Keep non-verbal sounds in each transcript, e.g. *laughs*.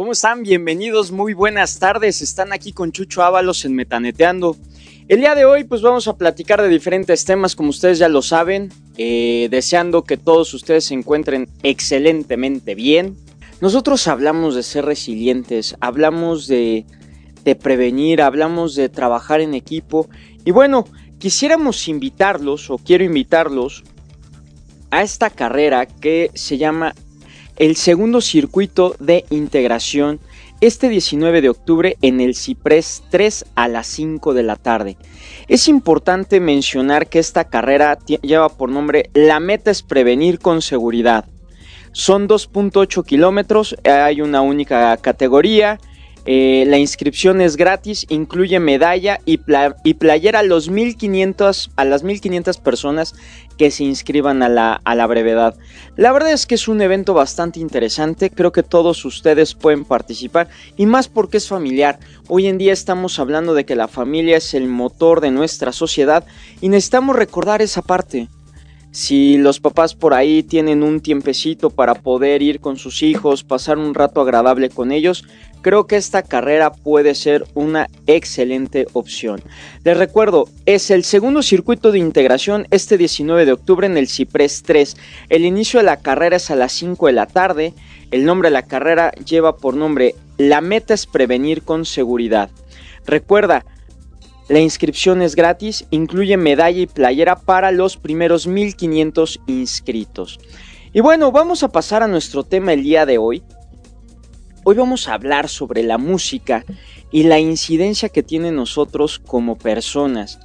¿Cómo están? Bienvenidos, muy buenas tardes. Están aquí con Chucho Ábalos en Metaneteando. El día de hoy pues vamos a platicar de diferentes temas como ustedes ya lo saben, eh, deseando que todos ustedes se encuentren excelentemente bien. Nosotros hablamos de ser resilientes, hablamos de, de prevenir, hablamos de trabajar en equipo y bueno, quisiéramos invitarlos o quiero invitarlos a esta carrera que se llama el segundo circuito de integración este 19 de octubre en el Ciprés 3 a las 5 de la tarde. Es importante mencionar que esta carrera lleva por nombre La meta es prevenir con seguridad. Son 2.8 kilómetros, hay una única categoría, eh, la inscripción es gratis, incluye medalla y, playera a, los 1500, a las 1500 personas que se inscriban a la, a la brevedad. La verdad es que es un evento bastante interesante, creo que todos ustedes pueden participar y más porque es familiar. Hoy en día estamos hablando de que la familia es el motor de nuestra sociedad y necesitamos recordar esa parte. Si los papás por ahí tienen un tiempecito para poder ir con sus hijos, pasar un rato agradable con ellos, creo que esta carrera puede ser una excelente opción. Les recuerdo, es el segundo circuito de integración este 19 de octubre en el Ciprés 3. El inicio de la carrera es a las 5 de la tarde. El nombre de la carrera lleva por nombre La meta es prevenir con seguridad. Recuerda, la inscripción es gratis, incluye medalla y playera para los primeros 1500 inscritos. Y bueno, vamos a pasar a nuestro tema el día de hoy. Hoy vamos a hablar sobre la música y la incidencia que tiene nosotros como personas.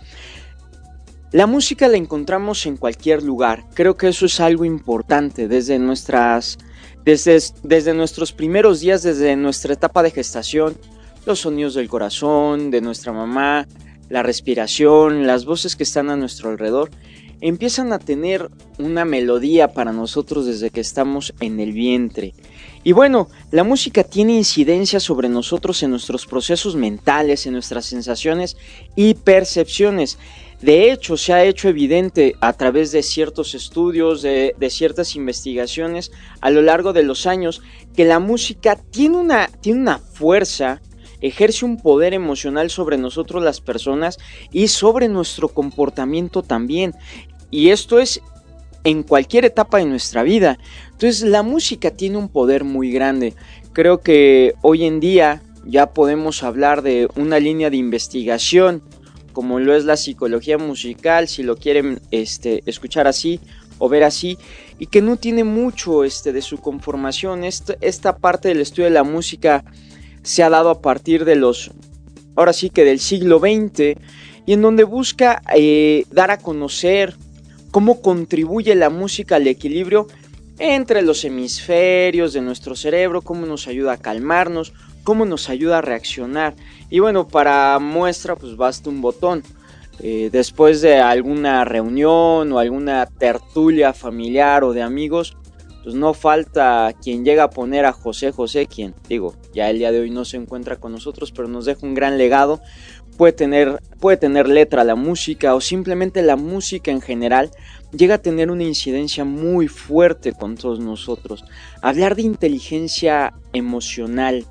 La música la encontramos en cualquier lugar. Creo que eso es algo importante desde nuestras desde, desde nuestros primeros días, desde nuestra etapa de gestación, los sonidos del corazón, de nuestra mamá, la respiración, las voces que están a nuestro alrededor, empiezan a tener una melodía para nosotros desde que estamos en el vientre. Y bueno, la música tiene incidencia sobre nosotros en nuestros procesos mentales, en nuestras sensaciones y percepciones. De hecho, se ha hecho evidente a través de ciertos estudios, de, ciertas investigaciones a lo largo de los años, que la música tiene una, tiene una fuerza, ejerce un poder emocional sobre nosotros las personas y sobre nuestro comportamiento también. Y esto es en cualquier etapa de nuestra vida. Entonces la música tiene un poder muy grande. Creo que hoy en día ya podemos hablar de una línea de investigación como lo es la psicología musical, si lo quieren este, escuchar así o ver así, y que no tiene mucho este, de su conformación. Esta, esta parte del estudio de la música se ha dado a partir de los, ahora sí que del siglo XX, y en donde busca eh, dar a conocer cómo contribuye la música al equilibrio entre los hemisferios de nuestro cerebro, cómo nos ayuda a calmarnos, cómo nos ayuda a reaccionar. Y bueno, para muestra pues basta un botón. Eh, después de alguna reunión o alguna tertulia familiar o de amigos, pues no falta quien llega a poner a José José, quien digo, ya el día de hoy no se encuentra con nosotros, pero nos deja un gran legado. Puede tener, puede tener letra la música o simplemente la música en general llega a tener una incidencia muy fuerte con todos nosotros. Hablar de inteligencia emocional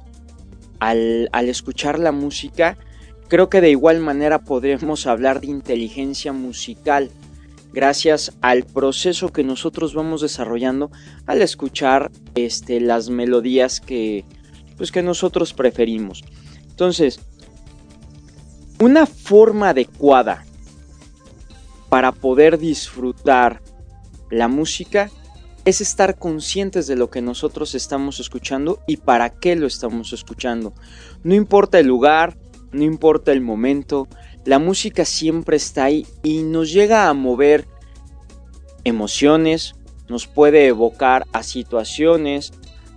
al, al escuchar la música, creo que de igual manera podremos hablar de inteligencia musical gracias al proceso que nosotros vamos desarrollando al escuchar este, las melodías que, pues, que nosotros preferimos. Entonces, una forma adecuada para poder disfrutar la música es estar conscientes de lo que nosotros estamos escuchando y para qué lo estamos escuchando. No importa el lugar, no importa el momento, la música siempre está ahí y nos llega a mover emociones, nos puede evocar a situaciones,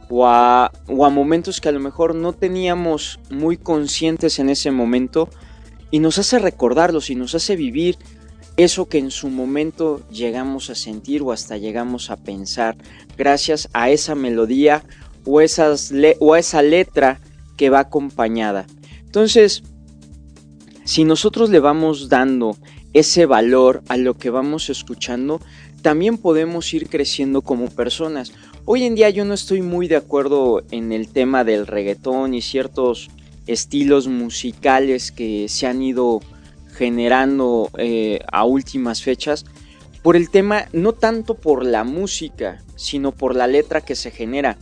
o a, momentos que a lo mejor no teníamos muy conscientes en ese momento y nos hace recordarlos y nos hace vivir eso que en su momento llegamos a sentir o hasta llegamos a pensar gracias a esa melodía o, o a esa letra que va acompañada. Entonces, si nosotros le vamos dando ese valor a lo que vamos escuchando, también podemos ir creciendo como personas. Hoy en día yo no estoy muy de acuerdo en el tema del reggaetón y ciertos estilos musicales que se han ido generando eh, a últimas fechas por el tema, no tanto por la música, sino por la letra que se genera.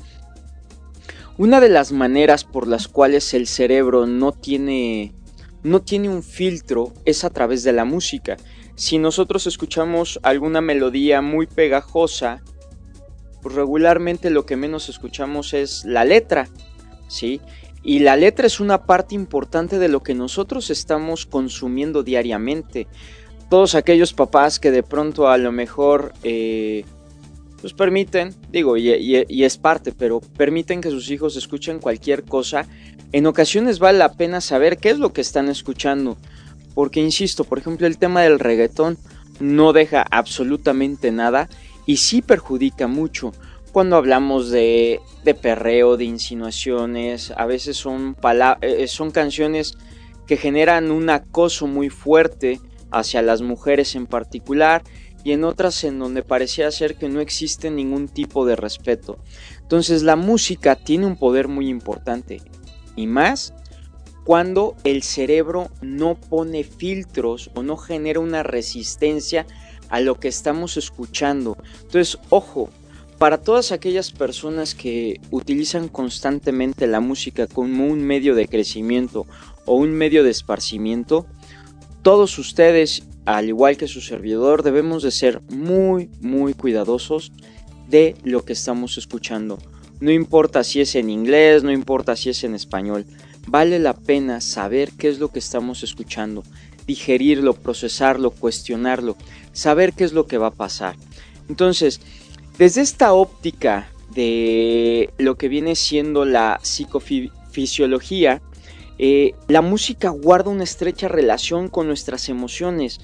Una de las maneras por las cuales el cerebro no tiene, no tiene un filtro es a través de la música. Si nosotros escuchamos alguna melodía muy pegajosa, pues regularmente lo que menos escuchamos es la letra, ¿sí? Y la letra es una parte importante de lo que nosotros estamos consumiendo diariamente. Todos aquellos papás que de pronto a lo mejor eh, pues permiten, digo, y, es parte, pero permiten que sus hijos escuchen cualquier cosa. En ocasiones vale la pena saber qué es lo que están escuchando. Porque, insisto, por ejemplo, el tema del reggaetón no deja absolutamente nada y sí perjudica mucho cuando hablamos de, perreo, de insinuaciones, a veces son, eh, son canciones que generan un acoso muy fuerte hacia las mujeres en particular y en otras en donde parecía ser que no existe ningún tipo de respeto. Entonces la música tiene un poder muy importante y más cuando el cerebro no pone filtros o no genera una resistencia a lo que estamos escuchando. Entonces, ojo, para todas aquellas personas que utilizan constantemente la música como un medio de crecimiento o un medio de esparcimiento, todos ustedes, al igual que su servidor, debemos de ser muy, muy cuidadosos de lo que estamos escuchando. No importa si es en inglés, no importa si es en español, vale la pena saber qué es lo que estamos escuchando, digerirlo, procesarlo, cuestionarlo, saber qué es lo que va a pasar. Entonces, desde esta óptica de lo que viene siendo la psicofisiología, eh, la música guarda una estrecha relación con nuestras emociones.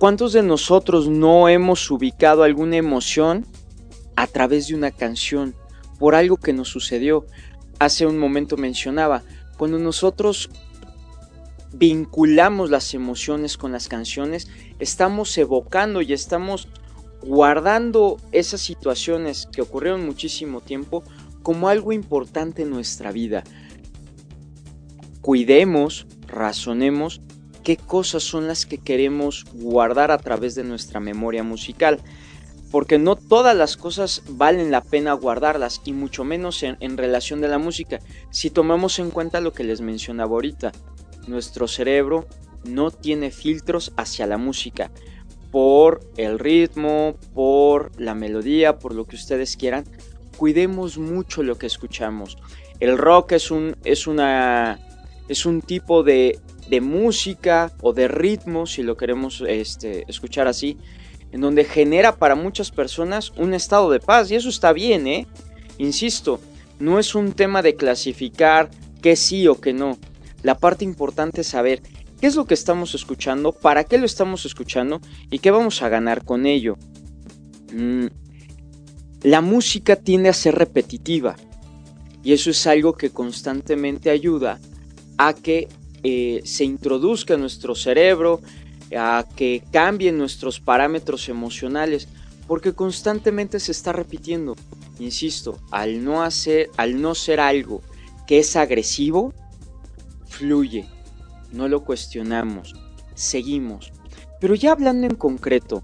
¿Cuántos de nosotros no hemos ubicado alguna emoción a través de una canción por algo que nos sucedió? Hace un momento mencionaba, cuando nosotros vinculamos las emociones con las canciones, estamos evocando y estamos guardando esas situaciones que ocurrieron muchísimo tiempo como algo importante en nuestra vida. Cuidemos, razonemos qué cosas son las que queremos guardar a través de nuestra memoria musical. Porque no todas las cosas valen la pena guardarlas y mucho menos en, relación de la música. Si tomamos en cuenta lo que les mencionaba ahorita, nuestro cerebro no tiene filtros hacia la música por el ritmo, por la melodía, por lo que ustedes quieran. Cuidemos mucho lo que escuchamos. El rock es un, es una, es un tipo de, de música o de ritmo, si lo queremos este, escuchar así, en donde genera para muchas personas un estado de paz. Y eso está bien, ¿eh? Insisto, no es un tema de clasificar que sí o que no. La parte importante es saber qué es lo que estamos escuchando, para qué lo estamos escuchando y qué vamos a ganar con ello. Mm, la música tiende a ser repetitiva y eso es algo que constantemente ayuda a que eh, se introduzca en nuestro cerebro, a que cambien nuestros parámetros emocionales, porque constantemente se está repitiendo. Insisto, al no hacer, al no ser algo que es agresivo, fluye, no lo cuestionamos, seguimos. Pero ya hablando en concreto,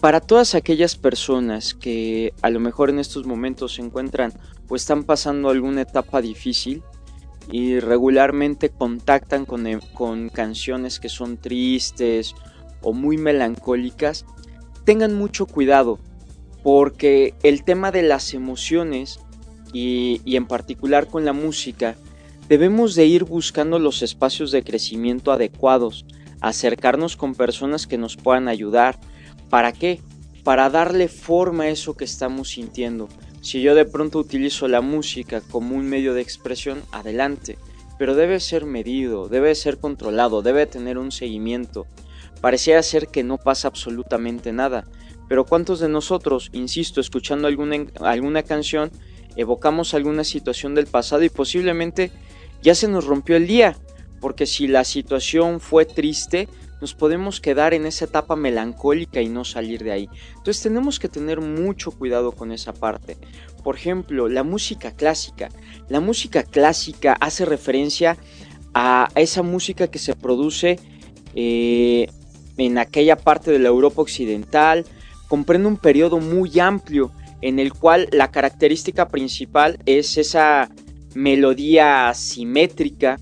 para todas aquellas personas que a lo mejor en estos momentos se encuentran o están pasando alguna etapa difícil y regularmente contactan con, eh, con canciones que son tristes o muy melancólicas, tengan mucho cuidado porque el tema de las emociones y, y en particular con la música Debemos de ir buscando los espacios de crecimiento adecuados, acercarnos con personas que nos puedan ayudar. ¿Para qué? Para darle forma a eso que estamos sintiendo. Si yo de pronto utilizo la música como un medio de expresión, adelante, pero debe ser medido, debe ser controlado, debe tener un seguimiento. Parecía ser que no pasa absolutamente nada, pero ¿cuántos de nosotros, insisto, escuchando alguna, alguna canción, evocamos alguna situación del pasado y posiblemente ya se nos rompió el día? Porque si la situación fue triste, nos podemos quedar en esa etapa melancólica y no salir de ahí. Entonces tenemos que tener mucho cuidado con esa parte. Por ejemplo, la música clásica. La música clásica hace referencia a esa música que se produce eh, en aquella parte de la Europa occidental. Comprende un periodo muy amplio en el cual la característica principal es esa melodía simétrica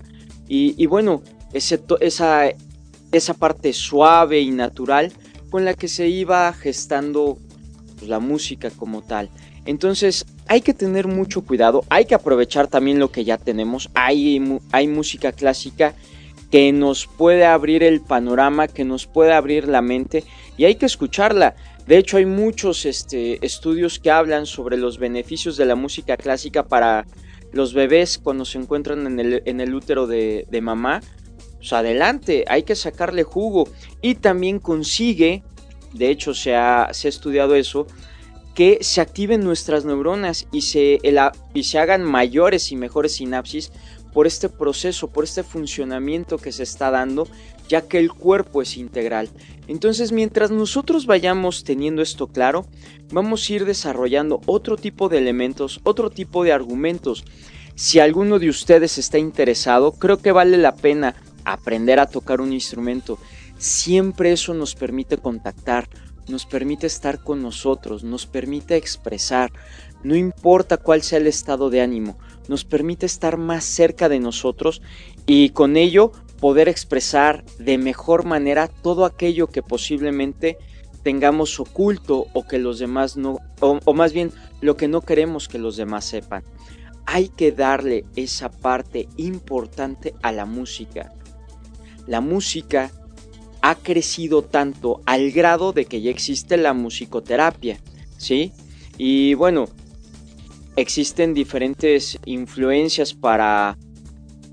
y, bueno, esa, esa parte suave y natural con la que se iba gestando pues, la música como tal. Entonces hay que tener mucho cuidado, hay que aprovechar también lo que ya tenemos, hay, hay música clásica que nos puede abrir el panorama, que nos puede abrir la mente y hay que escucharla. De hecho hay muchos este, estudios que hablan sobre los beneficios de la música clásica para los bebés cuando se encuentran en el, útero de mamá. Pues adelante, hay que sacarle jugo y también consigue, de hecho se ha, se ha estudiado eso, que se activen nuestras neuronas y se, y se hagan mayores y mejores sinapsis por este proceso, por este funcionamiento que se está dando, ya que el cuerpo es integral. Entonces, mientras nosotros vayamos teniendo esto claro, vamos a ir desarrollando otro tipo de elementos, otro tipo de argumentos. Si alguno de ustedes está interesado, creo que vale la pena aprender a tocar un instrumento. Siempre eso nos permite contactar, nos permite estar con nosotros, nos permite expresar, no importa cuál sea el estado de ánimo, nos permite estar más cerca de nosotros y con ello poder expresar de mejor manera todo aquello que posiblemente tengamos oculto o que los demás no, o, más bien lo que no queremos que los demás sepan. Hay que darle esa parte importante a la música. La música ha crecido tanto al grado de que ya existe la musicoterapia, ¿sí? Y bueno, existen diferentes influencias para,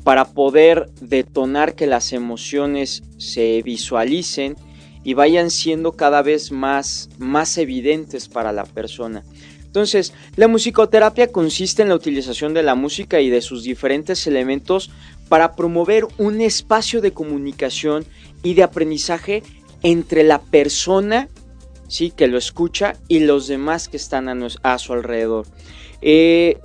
para poder detonar que las emociones se visualicen y vayan siendo cada vez más, más evidentes para la persona. Entonces, la musicoterapia consiste en la utilización de la música y de sus diferentes elementos para promover un espacio de comunicación y de aprendizaje entre la persona ¿sí? que lo escucha y los demás que están a, su alrededor. Eh,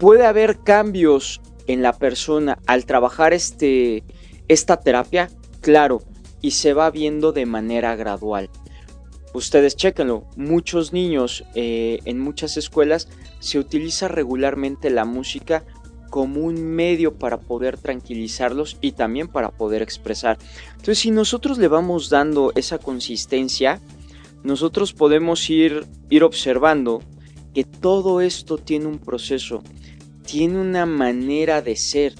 puede haber cambios en la persona al trabajar este, esta terapia, claro, y se va viendo de manera gradual. Ustedes chequenlo, muchos niños eh, en muchas escuelas se utiliza regularmente la música como un medio para poder tranquilizarlos y también para poder expresar. Entonces, si nosotros le vamos dando esa consistencia, nosotros podemos ir, ir observando que todo esto tiene un proceso, tiene una manera de ser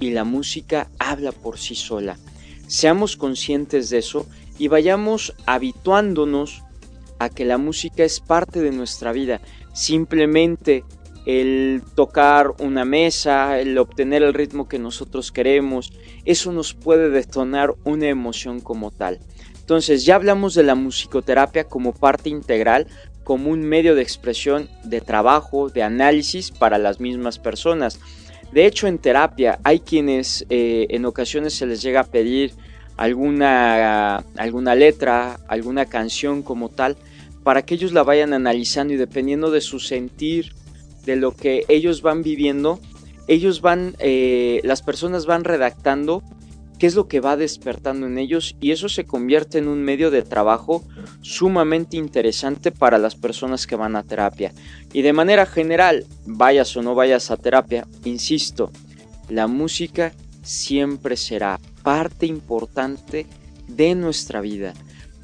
y la música habla por sí sola. Seamos conscientes de eso y vayamos habituándonos a que la música es parte de nuestra vida. Simplemente el tocar una mesa, el obtener el ritmo que nosotros queremos, eso nos puede detonar una emoción como tal. Entonces ya hablamos de la musicoterapia como parte integral, como un medio de expresión, de trabajo, de análisis para las mismas personas. De hecho, en terapia hay quienes eh, en ocasiones se les llega a pedir alguna, alguna letra, alguna canción como tal, para que ellos la vayan analizando y dependiendo de su sentir, de lo que ellos van viviendo, ellos van, eh, las personas van redactando qué es lo que va despertando en ellos y eso se convierte en un medio de trabajo sumamente interesante para las personas que van a terapia. Y de manera general, vayas o no vayas a terapia, insisto, la música siempre será parte importante de nuestra vida,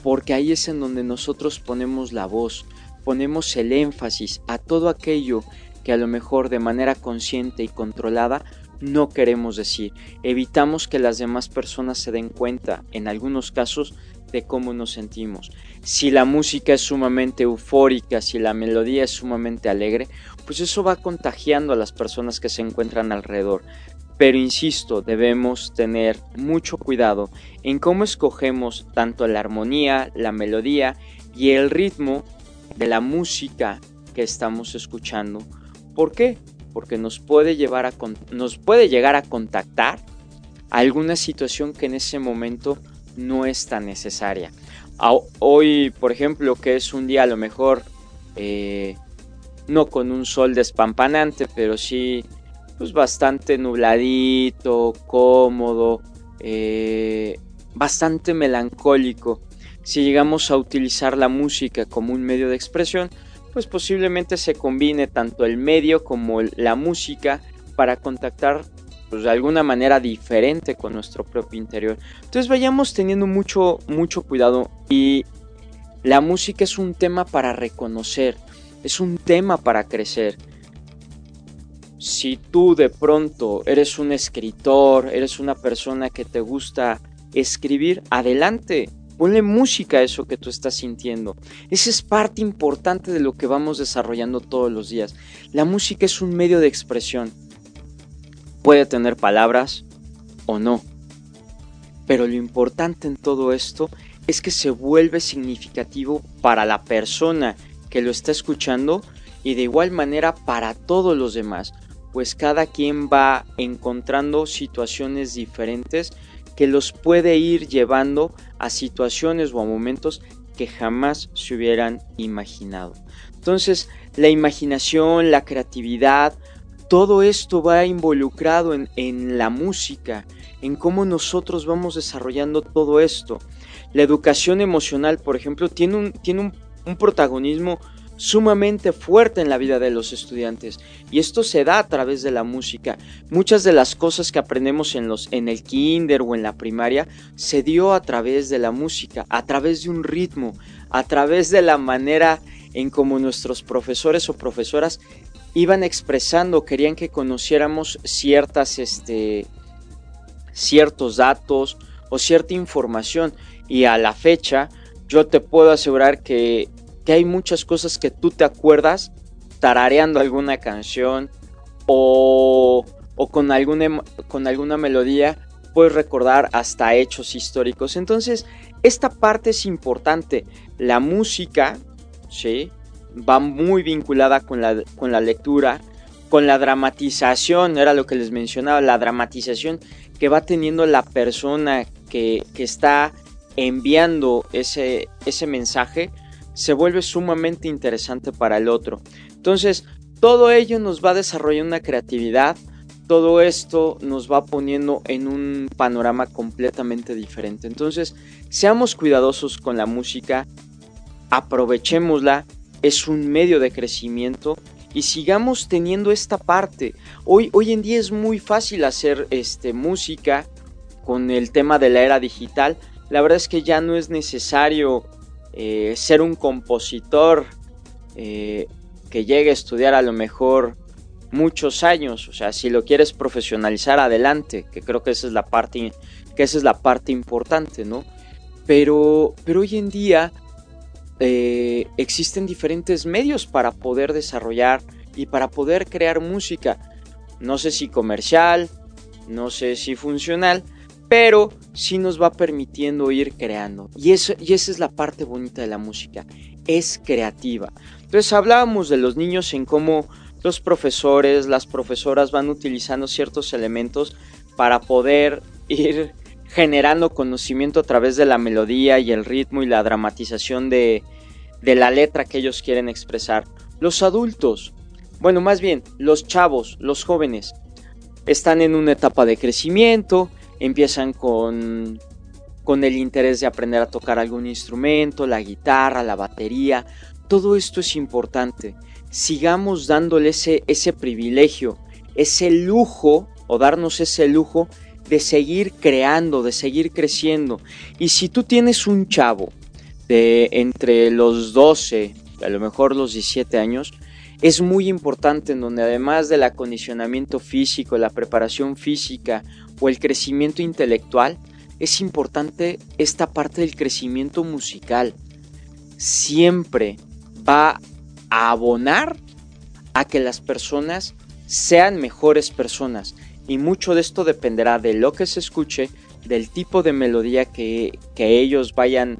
porque ahí es en donde nosotros ponemos la voz, ponemos el énfasis a todo aquello que a lo mejor de manera consciente y controlada no queremos decir. Evitamos que las demás personas se den cuenta, en algunos casos, de cómo nos sentimos. Si la música es sumamente eufórica, si la melodía es sumamente alegre, pues eso va contagiando a las personas que se encuentran alrededor. Pero insisto, debemos tener mucho cuidado en cómo escogemos tanto la armonía, la melodía y el ritmo de la música que estamos escuchando. ¿Por qué? Porque nos puede, llevar a, nos puede llegar a contactar alguna situación que en ese momento no es tan necesaria. Hoy, por ejemplo, que es un día a lo mejor eh, no con un sol despampanante, pero sí pues bastante nubladito, cómodo, eh, bastante melancólico. Si llegamos a utilizar la música como un medio de expresión, pues posiblemente se combine tanto el medio como la música para contactar pues, de alguna manera diferente con nuestro propio interior. Entonces vayamos teniendo mucho, mucho cuidado y la música es un tema para reconocer, es un tema para crecer. Si tú de pronto eres un escritor, eres una persona que te gusta escribir, adelante, ponle música a eso que tú estás sintiendo. Esa es parte importante de lo que vamos desarrollando todos los días. La música es un medio de expresión. Puede tener palabras o no. Pero lo importante en todo esto es que se vuelve significativo para la persona que lo está escuchando y de igual manera para todos los demás, pues cada quien va encontrando situaciones diferentes que los puede ir llevando a situaciones o a momentos que jamás se hubieran imaginado. Entonces, la imaginación, la creatividad, todo esto va involucrado en, la música, en cómo nosotros vamos desarrollando todo esto. La educación emocional, por ejemplo, tiene un, tiene un un protagonismo sumamente fuerte en la vida de los estudiantes y esto se da a través de la música. Muchas de las cosas que aprendemos en los en el kinder o en la primaria se dio a través de la música, a través de un ritmo, a través de la manera en cómo nuestros profesores o profesoras iban expresando, querían que conociéramos ciertas este ciertos datos o cierta información y a la fecha yo te puedo asegurar que, hay muchas cosas que tú te acuerdas tarareando alguna canción o, con, alguna, con alguna melodía, puedes recordar hasta hechos históricos. Entonces, esta parte es importante. La música, ¿sí? Va muy vinculada con la, con la lectura, con la dramatización, era lo que les mencionaba, la dramatización que va teniendo la persona que, que está enviando ese, ese mensaje se vuelve sumamente interesante para el otro. Entonces, todo ello nos va desarrollando una creatividad, todo esto nos va poniendo en un panorama completamente diferente. Entonces, seamos cuidadosos con la música, aprovechémosla, es un medio de crecimiento y sigamos teniendo esta parte. Hoy, hoy en día es muy fácil hacer este, música con el tema de la era digital, la verdad es que ya no es necesario eh, ser un compositor eh, que llegue a estudiar a lo mejor muchos años. O sea, si lo quieres profesionalizar, adelante, que creo que esa es la parte, que esa es la parte importante, ¿no? Pero, pero hoy en día eh, existen diferentes medios para poder desarrollar y para poder crear música. No sé si comercial, no sé si funcional, pero sí nos va permitiendo ir creando. Y, eso, y esa es la parte bonita de la música, es creativa. Entonces hablábamos de los niños en cómo los profesores, las profesoras van utilizando ciertos elementos para poder ir generando conocimiento a través de la melodía y el ritmo y la dramatización de, de la letra que ellos quieren expresar. Los adultos, bueno, más bien los chavos, los jóvenes, están en una etapa de crecimiento, empiezan con, con el interés de aprender a tocar algún instrumento, la guitarra, la batería. Todo esto es importante. Sigamos dándole ese, ese privilegio, ese lujo o darnos ese lujo de seguir creando, de seguir creciendo. Y si tú tienes un chavo de entre los 12, a lo mejor los 17 años, es muy importante en donde además del acondicionamiento físico, la preparación física o el crecimiento intelectual, es importante esta parte del crecimiento musical. Siempre va a abonar a que las personas sean mejores personas. Y mucho de esto dependerá de lo que se escuche, del tipo de melodía que, ellos vayan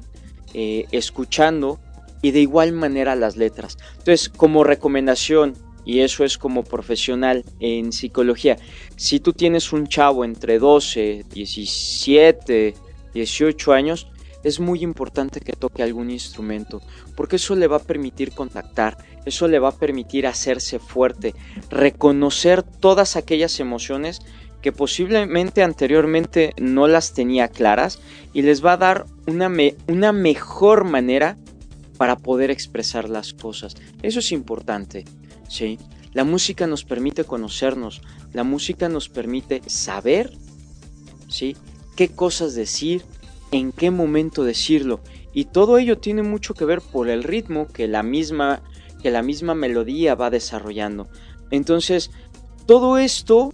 eh, escuchando y de igual manera las letras. Entonces, como recomendación, y eso es como profesional en psicología, si tú tienes un chavo entre 12, 17, 18 años, es muy importante que toque algún instrumento, porque eso le va a permitir contactar, eso le va a permitir hacerse fuerte, reconocer todas aquellas emociones que posiblemente anteriormente no las tenía claras y les va a dar una, una mejor manera para poder expresar las cosas. Eso es importante, ¿sí? La música nos permite conocernos, la música nos permite saber, ¿sí? Qué cosas decir, en qué momento decirlo. Y todo ello tiene mucho que ver por el ritmo que la misma, que la misma melodía va desarrollando. Entonces, todo esto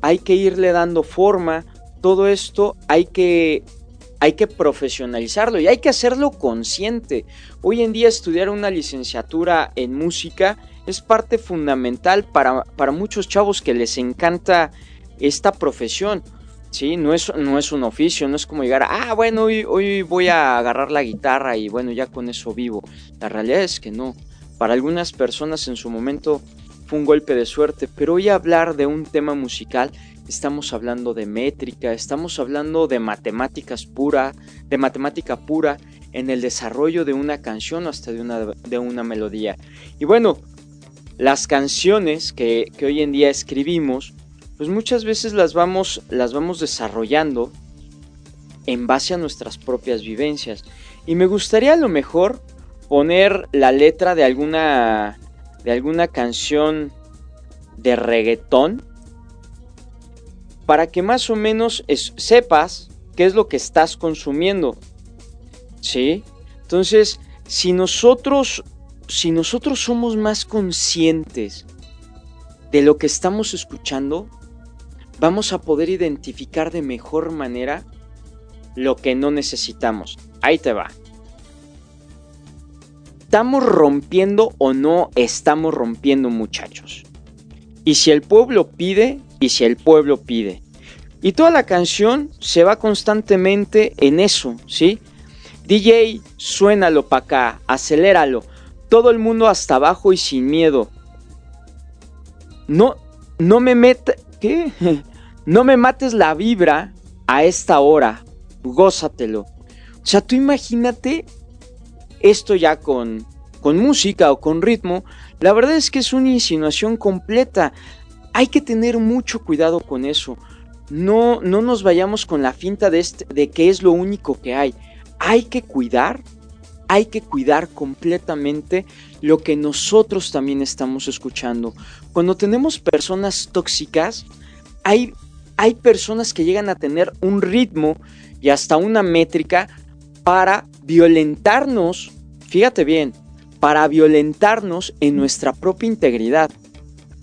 hay que irle dando forma, todo esto hay que, hay que profesionalizarlo y hay que hacerlo consciente. Hoy en día estudiar una licenciatura en música es parte fundamental para, para muchos chavos que les encanta esta profesión. Sí, no es, no es un oficio, no es como llegar, ah, bueno, hoy, hoy voy a agarrar la guitarra y bueno, ya con eso vivo. La realidad es que no. Para algunas personas en su momento fue un golpe de suerte, pero hoy hablar de un tema musical, estamos hablando de métrica, estamos hablando de matemáticas pura, de matemática pura en el desarrollo de una canción hasta de una, de una melodía. Y bueno, las canciones que, que hoy en día escribimos, pues muchas veces las vamos, las vamos desarrollando en base a nuestras propias vivencias. Y me gustaría a lo mejor poner la letra de alguna, de alguna canción de reggaetón para que más o menos sepas qué es lo que estás consumiendo. ¿Sí? Entonces, si nosotros, si nosotros somos más conscientes de lo que estamos escuchando, vamos a poder identificar de mejor manera lo que no necesitamos. Ahí te va. ¿Estamos rompiendo o no estamos rompiendo muchachos? Y si el pueblo pide, y si el pueblo pide. Y toda la canción se va constantemente en eso, ¿sí? DJ, suénalo para acá, aceléralo. Todo el mundo hasta abajo y sin miedo. No, no me meta, ¿Qué? *laughs* No me mates la vibra a esta hora. Gózatelo. O sea, tú imagínate esto ya con, con música o con ritmo. La verdad es que es una insinuación completa. Hay que tener mucho cuidado con eso. No, no nos vayamos con la finta de, este, de que es lo único que hay. Hay que cuidar hay que cuidar completamente lo que nosotros también estamos escuchando. Cuando tenemos personas tóxicas, hay, hay personas que llegan a tener un ritmo y hasta una métrica para violentarnos, fíjate bien, para violentarnos en nuestra propia integridad.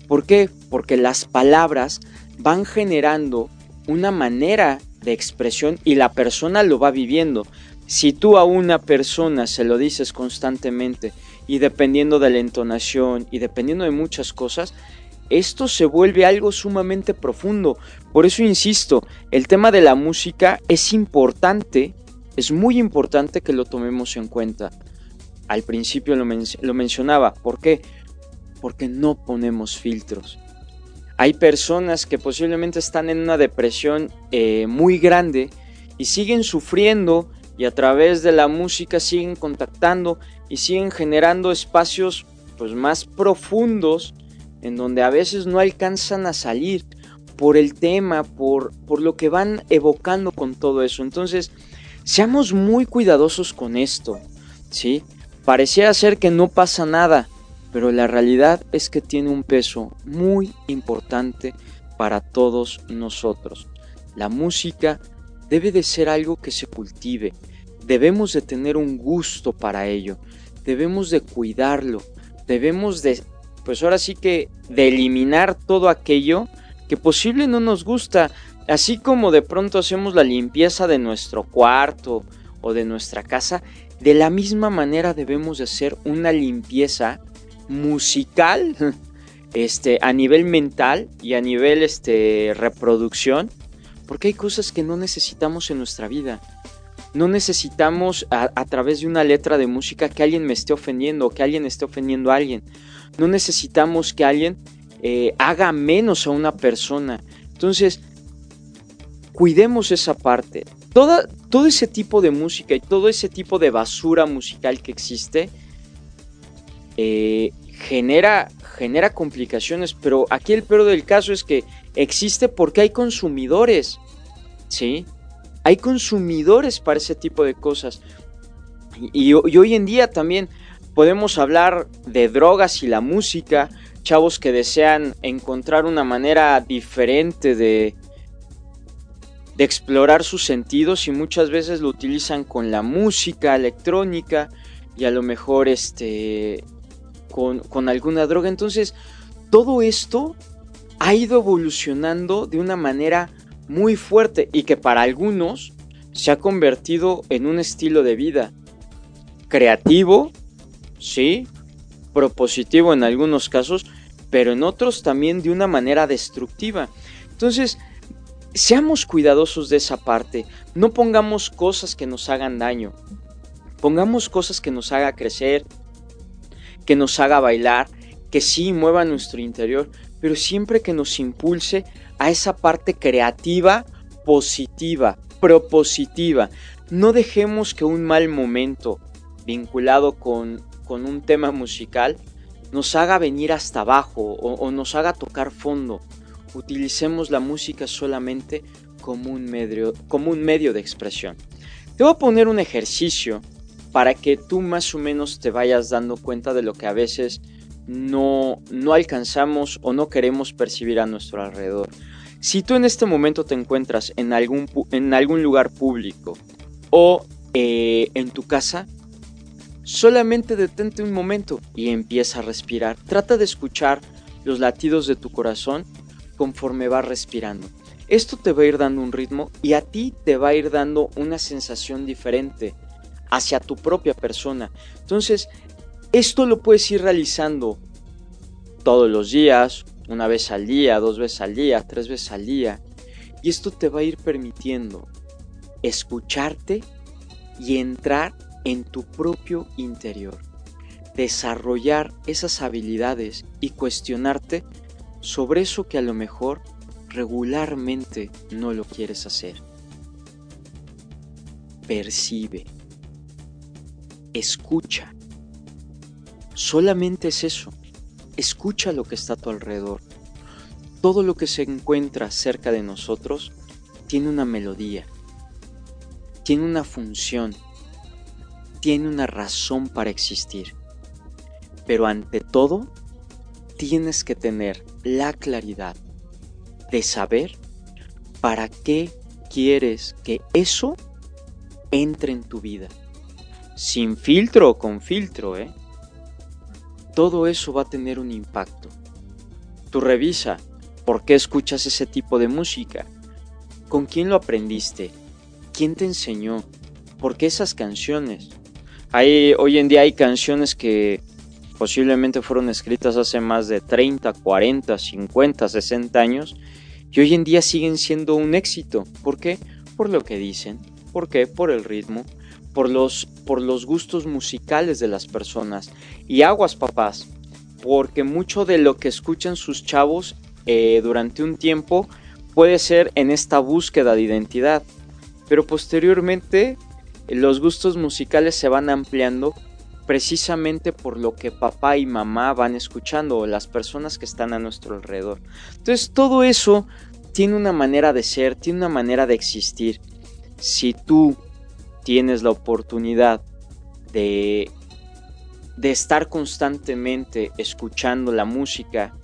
¿Por qué? Porque las palabras van generando una manera de expresión y la persona lo va viviendo. Si tú a una persona se lo dices constantemente y dependiendo de la entonación y dependiendo de muchas cosas, esto se vuelve algo sumamente profundo. Por eso insisto, el tema de la música es importante, es muy importante que lo tomemos en cuenta. Al principio lo, mencionaba, ¿por qué? Porque no ponemos filtros. Hay personas que posiblemente están en una depresión eh, muy grande y siguen sufriendo y a través de la música siguen contactando y siguen generando espacios pues más profundos en donde a veces no alcanzan a salir por el tema, por, por lo que van evocando con todo eso. Entonces, seamos muy cuidadosos con esto, ¿sí? Parecía ser que no pasa nada, pero la realidad es que tiene un peso muy importante para todos nosotros. La música debe de ser algo que se cultive. Debemos de tener un gusto para ello. Debemos de cuidarlo. Debemos de, pues ahora sí que, de eliminar todo aquello que posible no nos gusta, así como de pronto hacemos la limpieza de nuestro cuarto o de nuestra casa, de la misma manera debemos de hacer una limpieza musical *laughs* este, a nivel mental y a nivel este, reproducción, porque hay cosas que no necesitamos en nuestra vida. No necesitamos a, través de una letra de música que alguien me esté ofendiendo o que alguien esté ofendiendo a alguien. No necesitamos que alguien eh, haga menos a una persona. Entonces, cuidemos esa parte. Toda, todo ese tipo de música y todo ese tipo de basura musical que existe eh, genera, genera complicaciones, pero aquí el peor del caso es que existe porque hay consumidores, ¿sí? Hay consumidores para ese tipo de cosas. Y, y, hoy en día también podemos hablar de drogas y la música, chavos que desean encontrar una manera diferente de, de explorar sus sentidos y muchas veces lo utilizan con la música electrónica y a lo mejor este con, alguna droga. Entonces, todo esto ha ido evolucionando de una manera muy fuerte y que para algunos se ha convertido en un estilo de vida creativo, sí, propositivo en algunos casos, pero en otros también de una manera destructiva. Entonces, seamos cuidadosos de esa parte, no pongamos cosas que nos hagan daño, pongamos cosas que nos haga crecer, que nos haga bailar, que sí mueva nuestro interior, pero siempre que nos impulse a esa parte creativa, positiva, propositiva. No dejemos que un mal momento vinculado con, con un tema musical nos haga venir hasta abajo o, nos haga tocar fondo. Utilicemos la música solamente como un medio, como un medio de expresión. Te voy a poner un ejercicio para que tú más o menos te vayas dando cuenta de lo que a veces no, no alcanzamos o no queremos percibir a nuestro alrededor. Si tú en este momento te encuentras en algún, en algún lugar público o eh, en tu casa, solamente detente un momento y empieza a respirar. Trata de escuchar los latidos de tu corazón conforme vas respirando. Esto te va a ir dando un ritmo y a ti te va a ir dando una sensación diferente hacia tu propia persona. Entonces, esto lo puedes ir realizando todos los días, una vez al día, dos veces al día, tres veces al día. Y esto te va a ir permitiendo escucharte y entrar en tu propio interior. Desarrollar esas habilidades y cuestionarte sobre eso que a lo mejor regularmente no lo quieres hacer. Percibe escucha. Solamente es eso. Escucha lo que está a tu alrededor. Todo lo que se encuentra cerca de nosotros tiene una melodía, tiene una función, tiene una razón para existir. Pero ante todo, tienes que tener la claridad de saber para qué quieres que eso entre en tu vida sin filtro o con filtro, ¿eh? Todo eso va a tener un impacto. Tú revisa por qué escuchas ese tipo de música, con quién lo aprendiste, quién te enseñó, por qué esas canciones. Hay, hoy en día hay canciones que posiblemente fueron escritas hace más de 30, 40, 50, 60 años y hoy en día siguen siendo un éxito. ¿Por qué? Por lo que dicen. ¿Por qué? Por el ritmo, por los, por los gustos musicales de las personas. Y aguas, papás, porque mucho de lo que escuchan sus chavos eh, durante un tiempo puede ser en esta búsqueda de identidad. Pero posteriormente los gustos musicales se van ampliando precisamente por lo que papá y mamá van escuchando o las personas que están a nuestro alrededor. Entonces todo eso tiene una manera de ser, tiene una manera de existir. Si tú tienes la oportunidad de, de estar constantemente escuchando la música,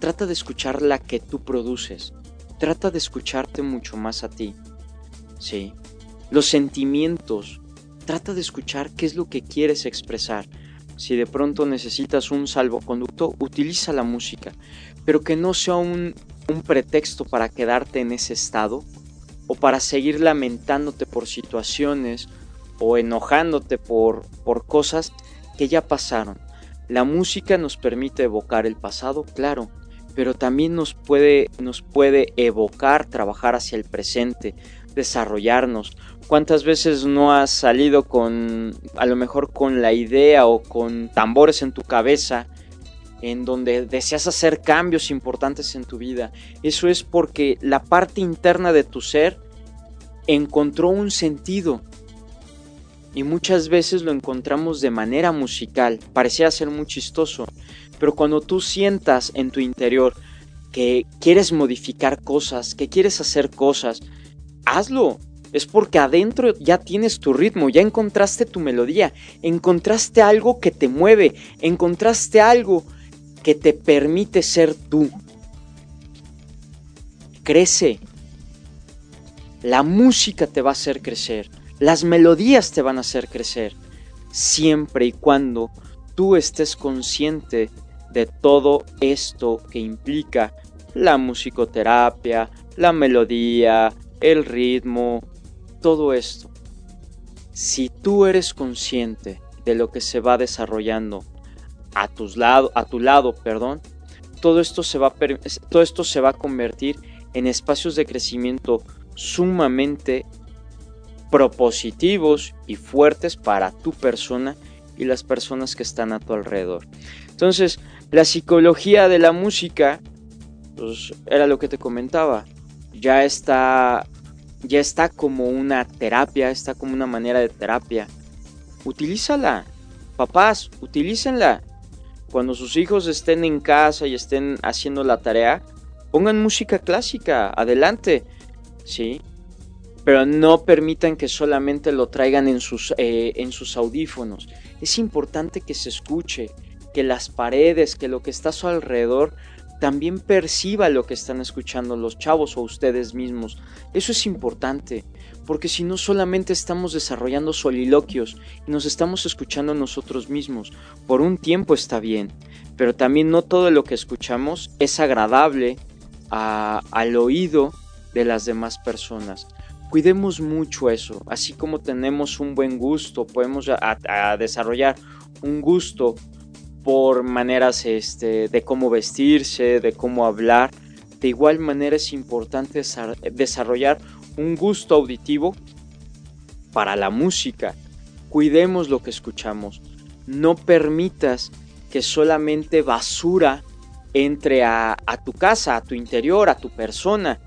trata de escuchar la que tú produces. Trata de escucharte mucho más a ti. Sí. Los sentimientos. Trata de escuchar qué es lo que quieres expresar. Si de pronto necesitas un salvoconducto, utiliza la música, pero que no sea un, un pretexto para quedarte en ese estado o para seguir lamentándote por situaciones o enojándote por, por cosas que ya pasaron. La música nos permite evocar el pasado, claro, pero también nos puede, nos puede evocar trabajar hacia el presente, desarrollarnos. ¿Cuántas veces no has salido con, a lo mejor con la idea o con tambores en tu cabeza en donde deseas hacer cambios importantes en tu vida? Eso es porque la parte interna de tu ser encontró un sentido. Y muchas veces lo encontramos de manera musical. Parecía ser muy chistoso. Pero cuando tú sientas en tu interior que quieres modificar cosas, que quieres hacer cosas, hazlo. Es porque adentro ya tienes tu ritmo, ya encontraste tu melodía, encontraste algo que te mueve, encontraste algo que te permite ser tú. Crece. La música te va a hacer crecer. Las melodías te van a hacer crecer. Siempre y cuando tú estés consciente de todo esto que implica la musicoterapia, la melodía, el ritmo, todo esto. Si tú eres consciente de lo que se va desarrollando a, lado, a tu lado, perdón, todo esto, se va todo esto se va a convertir en espacios de crecimiento sumamente propositivos y fuertes para tu persona y las personas que están a tu alrededor. Entonces, la psicología de la música pues era lo que te comentaba, ya está, ya está como una terapia, está como una manera de terapia. Utilízala, papás, utilícenla. Cuando sus hijos estén en casa y estén haciendo la tarea, pongan música clásica, adelante, ¿sí? Pero no permitan que solamente lo traigan en sus, eh, en sus audífonos. Es importante que se escuche, que las paredes, que lo que está a su alrededor también perciba lo que están escuchando los chavos o ustedes mismos. Eso es importante, porque si no solamente estamos desarrollando soliloquios y nos estamos escuchando nosotros mismos, por un tiempo está bien, pero también no todo lo que escuchamos es agradable al oído de las demás personas. Cuidemos mucho eso, así como tenemos un buen gusto, podemos desarrollar un gusto por maneras este, de cómo vestirse, de cómo hablar. De igual manera es importante desarrollar un gusto auditivo para la música. Cuidemos lo que escuchamos. No permitas que solamente basura entre a, a tu casa, a tu interior, a tu persona.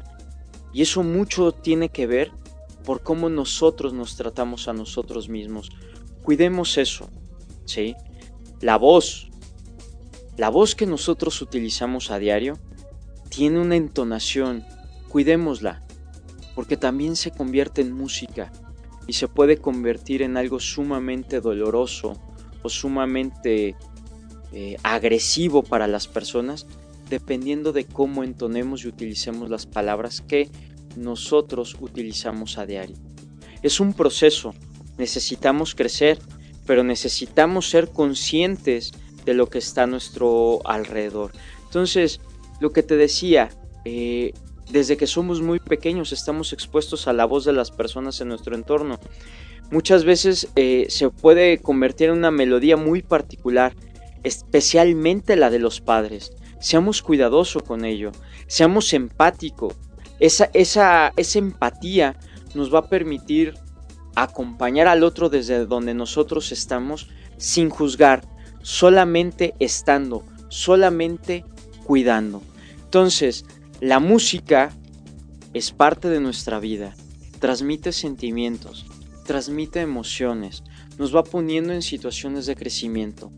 Y eso mucho tiene que ver por cómo nosotros nos tratamos a nosotros mismos. Cuidemos eso, ¿sí? La voz, la voz que nosotros utilizamos a diario, tiene una entonación, cuidémosla, porque también se convierte en música y se puede convertir en algo sumamente doloroso o sumamente eh, agresivo para las personas, dependiendo de cómo entonemos y utilicemos las palabras que nosotros utilizamos a diario. Es un proceso, necesitamos crecer, pero necesitamos ser conscientes de lo que está a nuestro alrededor. Entonces, lo que te decía, eh, desde que somos muy pequeños estamos expuestos a la voz de las personas en nuestro entorno. Muchas veces eh, se puede convertir en una melodía muy particular, especialmente la de los padres. Seamos cuidadosos con ello, seamos empáticos. Esa, esa, esa empatía nos va a permitir acompañar al otro desde donde nosotros estamos sin juzgar, solamente estando, solamente cuidando. Entonces, la música es parte de nuestra vida, transmite sentimientos, transmite emociones, nos va poniendo en situaciones de crecimiento.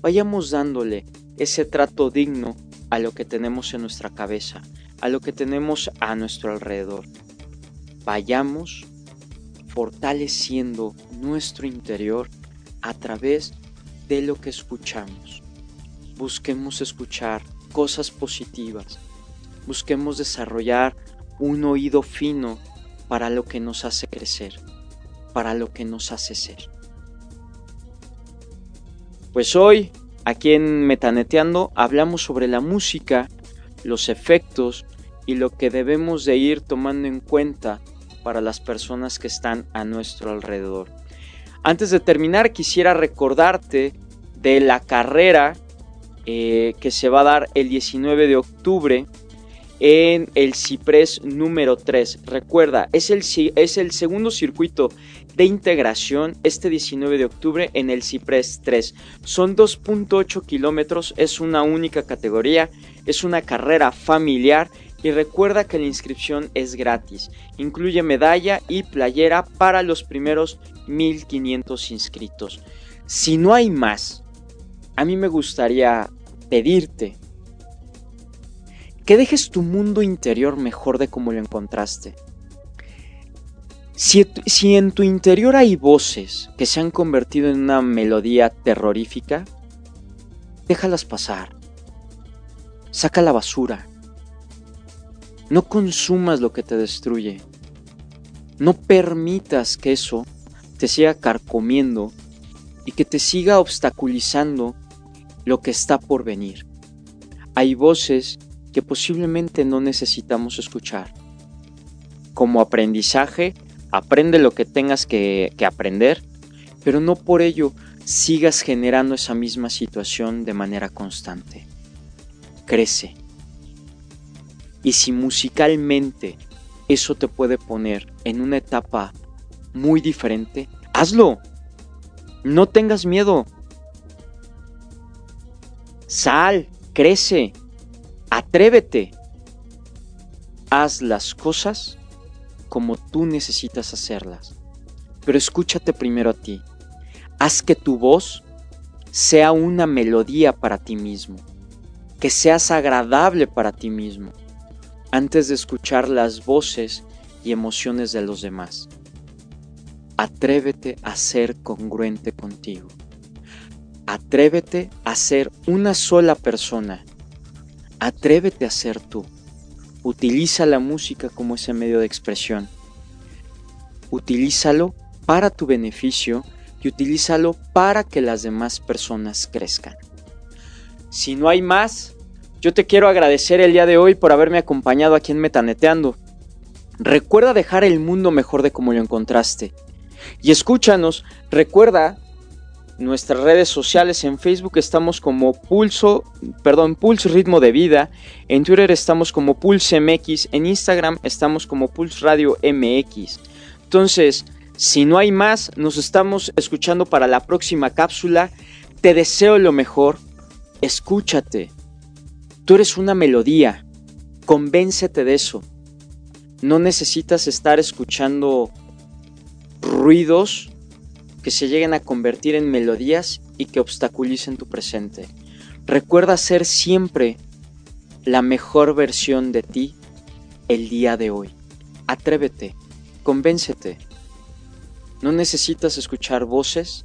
Vayamos dándole ese trato digno a lo que tenemos en nuestra cabeza, a lo que tenemos a nuestro alrededor. Vayamos fortaleciendo nuestro interior a través de lo que escuchamos. Busquemos escuchar cosas positivas. Busquemos desarrollar un oído fino para lo que nos hace crecer, para lo que nos hace ser. Pues hoy, aquí en Metaneteando, hablamos sobre la música, los efectos, y lo que debemos de ir tomando en cuenta para las personas que están a nuestro alrededor. Antes de terminar, quisiera recordarte de la carrera eh, que se va a dar el 19 de octubre en el Ciprés número 3. Recuerda, es el, es el segundo circuito de integración este 19 de octubre en el Ciprés 3. Son 2.8 kilómetros, es una única categoría, es una carrera familiar y recuerda que la inscripción es gratis. Incluye medalla y playera para los primeros 1500 inscritos. Si no hay más, a mí me gustaría pedirte que dejes tu mundo interior mejor de como lo encontraste. Si, si, en tu interior hay voces que se han convertido en una melodía terrorífica, déjalas pasar. Saca la basura. No consumas lo que te destruye. No permitas que eso te siga carcomiendo y que te siga obstaculizando lo que está por venir. Hay voces que posiblemente no necesitamos escuchar. Como aprendizaje, aprende lo que tengas que, aprender, pero no por ello sigas generando esa misma situación de manera constante. Crece. Y si musicalmente eso te puede poner en una etapa muy diferente, hazlo. No tengas miedo. Sal, crece, Atrévete. Haz las cosas como tú necesitas hacerlas. Pero escúchate primero a ti. Haz que tu voz sea una melodía para ti mismo. Que seas agradable para ti mismo. Antes de escuchar las voces y emociones de los demás. Atrévete a ser congruente contigo. Atrévete a ser una sola persona Atrévete a ser tú. Utiliza la música como ese medio de expresión. Utilízalo para tu beneficio y utilízalo para que las demás personas crezcan. Si no hay más, yo te quiero agradecer el día de hoy por haberme acompañado aquí en Metaneteando. Recuerda dejar el mundo mejor de como lo encontraste. Y escúchanos, recuerda nuestras redes sociales. En Facebook estamos como Pulso, perdón, Pulse Ritmo de Vida. En Twitter estamos como Pulse MX. En Instagram estamos como Pulse Radio MX. Entonces, si no hay más, nos estamos escuchando para la próxima cápsula. Te deseo lo mejor. Escúchate. Tú eres una melodía. Convéncete de eso. No necesitas estar escuchando ruidos que se lleguen a convertir en melodías y que obstaculicen tu presente. Recuerda ser siempre la mejor versión de ti el día de hoy. Atrévete, convéncete. No necesitas escuchar voces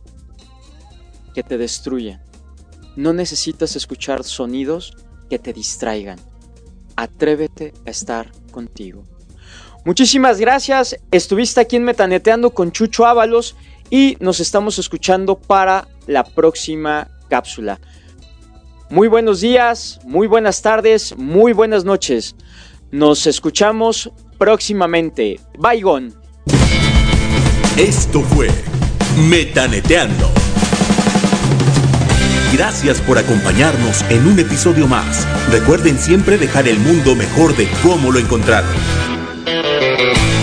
que te destruyan. No necesitas escuchar sonidos que te distraigan. Atrévete a estar contigo. Muchísimas gracias. Estuviste aquí en Metaneteando con Chucho Ábalos y nos estamos escuchando para la próxima cápsula. Muy buenos días, muy buenas tardes, muy buenas noches. Nos escuchamos próximamente. Bye, Esto fue Metaneteando. Gracias por acompañarnos en un episodio más. Recuerden siempre dejar el mundo mejor de cómo lo encontraron.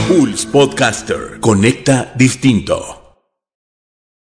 Pulse Podcaster. Conecta distinto.